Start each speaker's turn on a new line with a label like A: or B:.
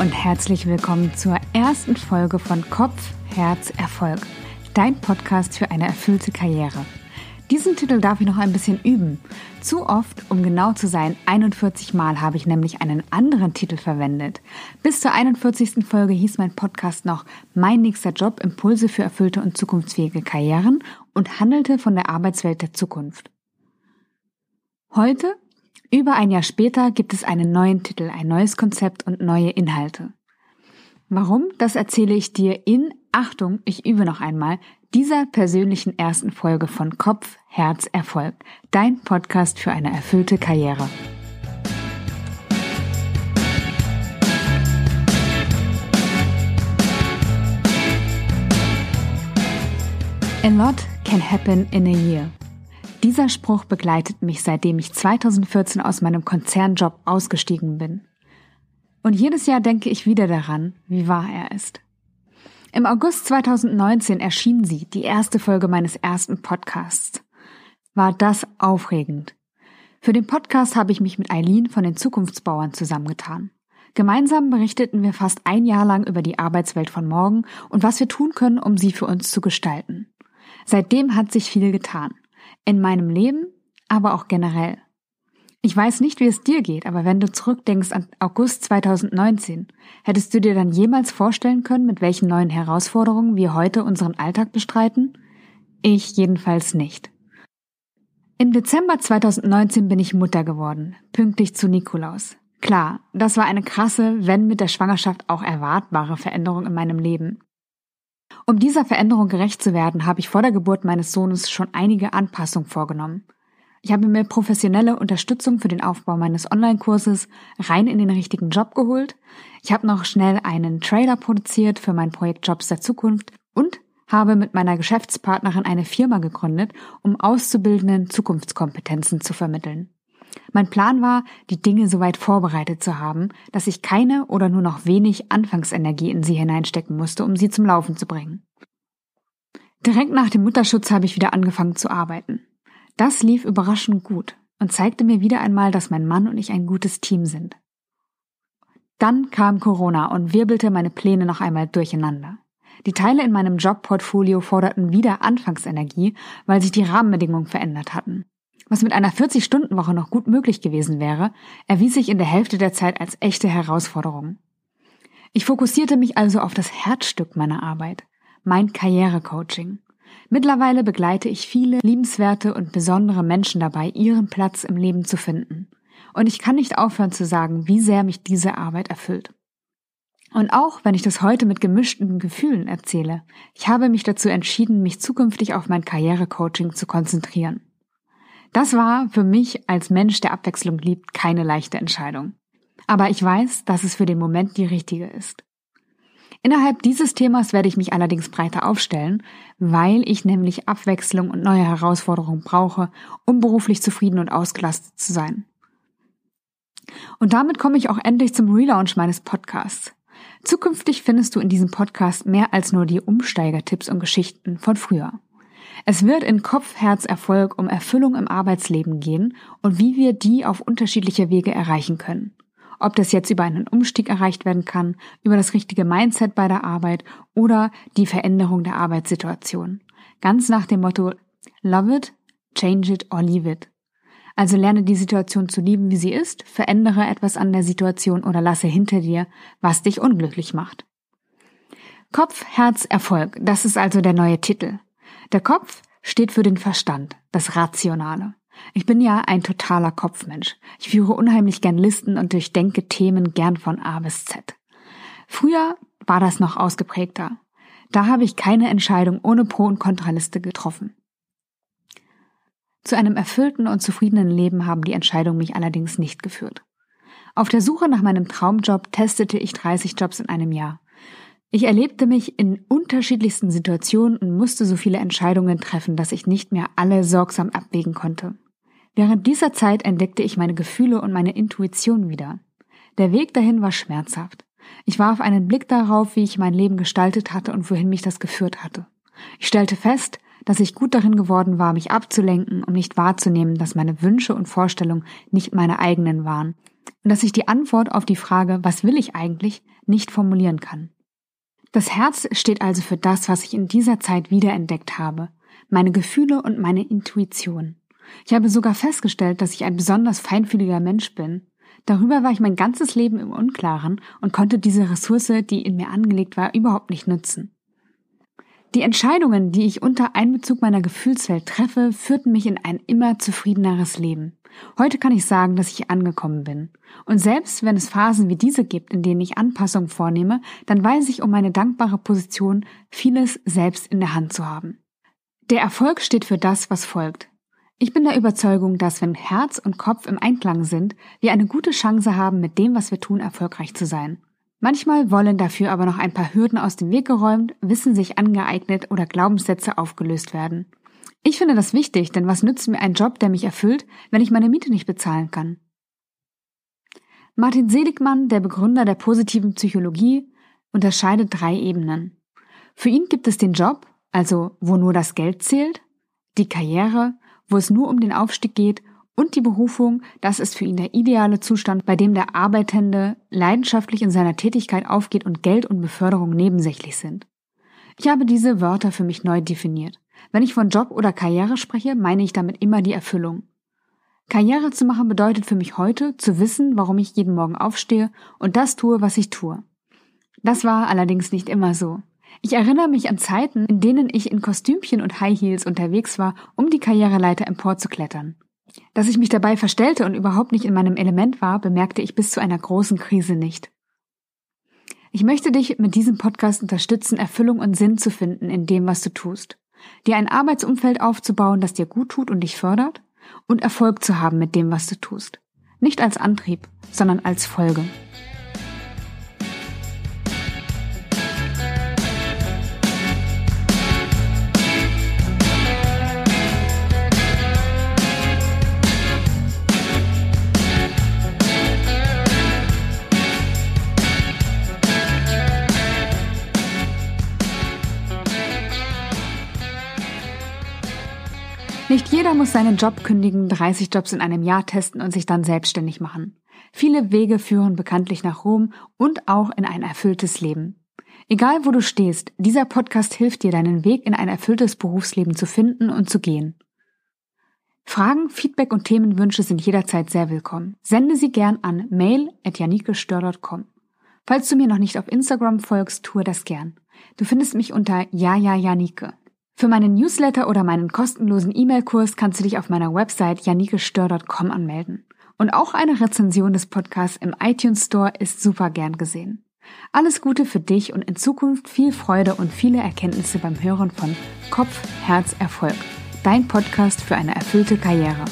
A: und herzlich willkommen zur ersten Folge von Kopf, Herz, Erfolg. Dein Podcast für eine erfüllte Karriere. Diesen Titel darf ich noch ein bisschen üben. Zu oft, um genau zu sein, 41 Mal habe ich nämlich einen anderen Titel verwendet. Bis zur 41. Folge hieß mein Podcast noch Mein nächster Job, Impulse für erfüllte und zukunftsfähige Karrieren und handelte von der Arbeitswelt der Zukunft. Heute über ein Jahr später gibt es einen neuen Titel, ein neues Konzept und neue Inhalte. Warum? Das erzähle ich dir in, Achtung, ich übe noch einmal, dieser persönlichen ersten Folge von Kopf, Herz, Erfolg. Dein Podcast für eine erfüllte Karriere. A lot can happen in a year. Dieser Spruch begleitet mich, seitdem ich 2014 aus meinem Konzernjob ausgestiegen bin. Und jedes Jahr denke ich wieder daran, wie wahr er ist. Im August 2019 erschien sie, die erste Folge meines ersten Podcasts. War das aufregend. Für den Podcast habe ich mich mit Eileen von den Zukunftsbauern zusammengetan. Gemeinsam berichteten wir fast ein Jahr lang über die Arbeitswelt von morgen und was wir tun können, um sie für uns zu gestalten. Seitdem hat sich viel getan. In meinem Leben, aber auch generell. Ich weiß nicht, wie es dir geht, aber wenn du zurückdenkst an August 2019, hättest du dir dann jemals vorstellen können, mit welchen neuen Herausforderungen wir heute unseren Alltag bestreiten? Ich jedenfalls nicht. Im Dezember 2019 bin ich Mutter geworden, pünktlich zu Nikolaus. Klar, das war eine krasse, wenn mit der Schwangerschaft auch erwartbare Veränderung in meinem Leben. Um dieser Veränderung gerecht zu werden, habe ich vor der Geburt meines Sohnes schon einige Anpassungen vorgenommen. Ich habe mir professionelle Unterstützung für den Aufbau meines Online-Kurses rein in den richtigen Job geholt. Ich habe noch schnell einen Trailer produziert für mein Projekt Jobs der Zukunft und habe mit meiner Geschäftspartnerin eine Firma gegründet, um Auszubildenden Zukunftskompetenzen zu vermitteln. Mein Plan war, die Dinge soweit vorbereitet zu haben, dass ich keine oder nur noch wenig Anfangsenergie in sie hineinstecken musste, um sie zum Laufen zu bringen. Direkt nach dem Mutterschutz habe ich wieder angefangen zu arbeiten. Das lief überraschend gut und zeigte mir wieder einmal, dass mein Mann und ich ein gutes Team sind. Dann kam Corona und wirbelte meine Pläne noch einmal durcheinander. Die Teile in meinem Jobportfolio forderten wieder Anfangsenergie, weil sich die Rahmenbedingungen verändert hatten was mit einer 40-Stunden-Woche noch gut möglich gewesen wäre, erwies sich in der Hälfte der Zeit als echte Herausforderung. Ich fokussierte mich also auf das Herzstück meiner Arbeit, mein Karrierecoaching. Mittlerweile begleite ich viele liebenswerte und besondere Menschen dabei, ihren Platz im Leben zu finden. Und ich kann nicht aufhören zu sagen, wie sehr mich diese Arbeit erfüllt. Und auch wenn ich das heute mit gemischten Gefühlen erzähle, ich habe mich dazu entschieden, mich zukünftig auf mein Karrierecoaching zu konzentrieren. Das war für mich als Mensch, der Abwechslung liebt, keine leichte Entscheidung. Aber ich weiß, dass es für den Moment die richtige ist. Innerhalb dieses Themas werde ich mich allerdings breiter aufstellen, weil ich nämlich Abwechslung und neue Herausforderungen brauche, um beruflich zufrieden und ausgelastet zu sein. Und damit komme ich auch endlich zum Relaunch meines Podcasts. Zukünftig findest du in diesem Podcast mehr als nur die Umsteigertipps und Geschichten von früher. Es wird in Kopf, Herz, Erfolg um Erfüllung im Arbeitsleben gehen und wie wir die auf unterschiedliche Wege erreichen können. Ob das jetzt über einen Umstieg erreicht werden kann, über das richtige Mindset bei der Arbeit oder die Veränderung der Arbeitssituation. Ganz nach dem Motto Love it, change it or leave it. Also lerne die Situation zu lieben, wie sie ist, verändere etwas an der Situation oder lasse hinter dir, was dich unglücklich macht. Kopf, Herz, Erfolg, das ist also der neue Titel. Der Kopf steht für den Verstand, das Rationale. Ich bin ja ein totaler Kopfmensch. Ich führe unheimlich gern Listen und durchdenke Themen gern von A bis Z. Früher war das noch ausgeprägter. Da habe ich keine Entscheidung ohne Pro- und Kontraliste getroffen. Zu einem erfüllten und zufriedenen Leben haben die Entscheidungen mich allerdings nicht geführt. Auf der Suche nach meinem Traumjob testete ich 30 Jobs in einem Jahr. Ich erlebte mich in unterschiedlichsten Situationen und musste so viele Entscheidungen treffen, dass ich nicht mehr alle sorgsam abwägen konnte. Während dieser Zeit entdeckte ich meine Gefühle und meine Intuition wieder. Der Weg dahin war schmerzhaft. Ich warf einen Blick darauf, wie ich mein Leben gestaltet hatte und wohin mich das geführt hatte. Ich stellte fest, dass ich gut darin geworden war, mich abzulenken, um nicht wahrzunehmen, dass meine Wünsche und Vorstellungen nicht meine eigenen waren und dass ich die Antwort auf die Frage, was will ich eigentlich, nicht formulieren kann. Das Herz steht also für das, was ich in dieser Zeit wiederentdeckt habe, meine Gefühle und meine Intuition. Ich habe sogar festgestellt, dass ich ein besonders feinfühliger Mensch bin. Darüber war ich mein ganzes Leben im Unklaren und konnte diese Ressource, die in mir angelegt war, überhaupt nicht nutzen. Die Entscheidungen, die ich unter Einbezug meiner Gefühlswelt treffe, führten mich in ein immer zufriedeneres Leben. Heute kann ich sagen, dass ich angekommen bin. Und selbst wenn es Phasen wie diese gibt, in denen ich Anpassungen vornehme, dann weiß ich um meine dankbare Position, vieles selbst in der Hand zu haben. Der Erfolg steht für das, was folgt. Ich bin der Überzeugung, dass wenn Herz und Kopf im Einklang sind, wir eine gute Chance haben, mit dem, was wir tun, erfolgreich zu sein. Manchmal wollen dafür aber noch ein paar Hürden aus dem Weg geräumt, Wissen sich angeeignet oder Glaubenssätze aufgelöst werden. Ich finde das wichtig, denn was nützt mir ein Job, der mich erfüllt, wenn ich meine Miete nicht bezahlen kann? Martin Seligmann, der Begründer der positiven Psychologie, unterscheidet drei Ebenen. Für ihn gibt es den Job, also wo nur das Geld zählt, die Karriere, wo es nur um den Aufstieg geht und die Berufung, das ist für ihn der ideale Zustand, bei dem der Arbeitende leidenschaftlich in seiner Tätigkeit aufgeht und Geld und Beförderung nebensächlich sind. Ich habe diese Wörter für mich neu definiert. Wenn ich von Job oder Karriere spreche, meine ich damit immer die Erfüllung. Karriere zu machen bedeutet für mich heute zu wissen, warum ich jeden Morgen aufstehe und das tue, was ich tue. Das war allerdings nicht immer so. Ich erinnere mich an Zeiten, in denen ich in Kostümchen und High Heels unterwegs war, um die Karriereleiter emporzuklettern. Dass ich mich dabei verstellte und überhaupt nicht in meinem Element war, bemerkte ich bis zu einer großen Krise nicht. Ich möchte dich mit diesem Podcast unterstützen, Erfüllung und Sinn zu finden in dem, was du tust. Dir ein Arbeitsumfeld aufzubauen, das dir gut tut und dich fördert und Erfolg zu haben mit dem, was du tust. Nicht als Antrieb, sondern als Folge. Nicht jeder muss seinen Job kündigen, 30 Jobs in einem Jahr testen und sich dann selbstständig machen. Viele Wege führen bekanntlich nach Rom und auch in ein erfülltes Leben. Egal wo du stehst, dieser Podcast hilft dir, deinen Weg in ein erfülltes Berufsleben zu finden und zu gehen. Fragen, Feedback und Themenwünsche sind jederzeit sehr willkommen. Sende sie gern an mail.janikestör.com. Falls du mir noch nicht auf Instagram folgst, tue das gern. Du findest mich unter jajajanike. Für meinen Newsletter oder meinen kostenlosen E-Mail-Kurs kannst du dich auf meiner Website janikestör.com anmelden. Und auch eine Rezension des Podcasts im iTunes Store ist super gern gesehen. Alles Gute für dich und in Zukunft viel Freude und viele Erkenntnisse beim Hören von Kopf, Herz, Erfolg. Dein Podcast für eine erfüllte Karriere.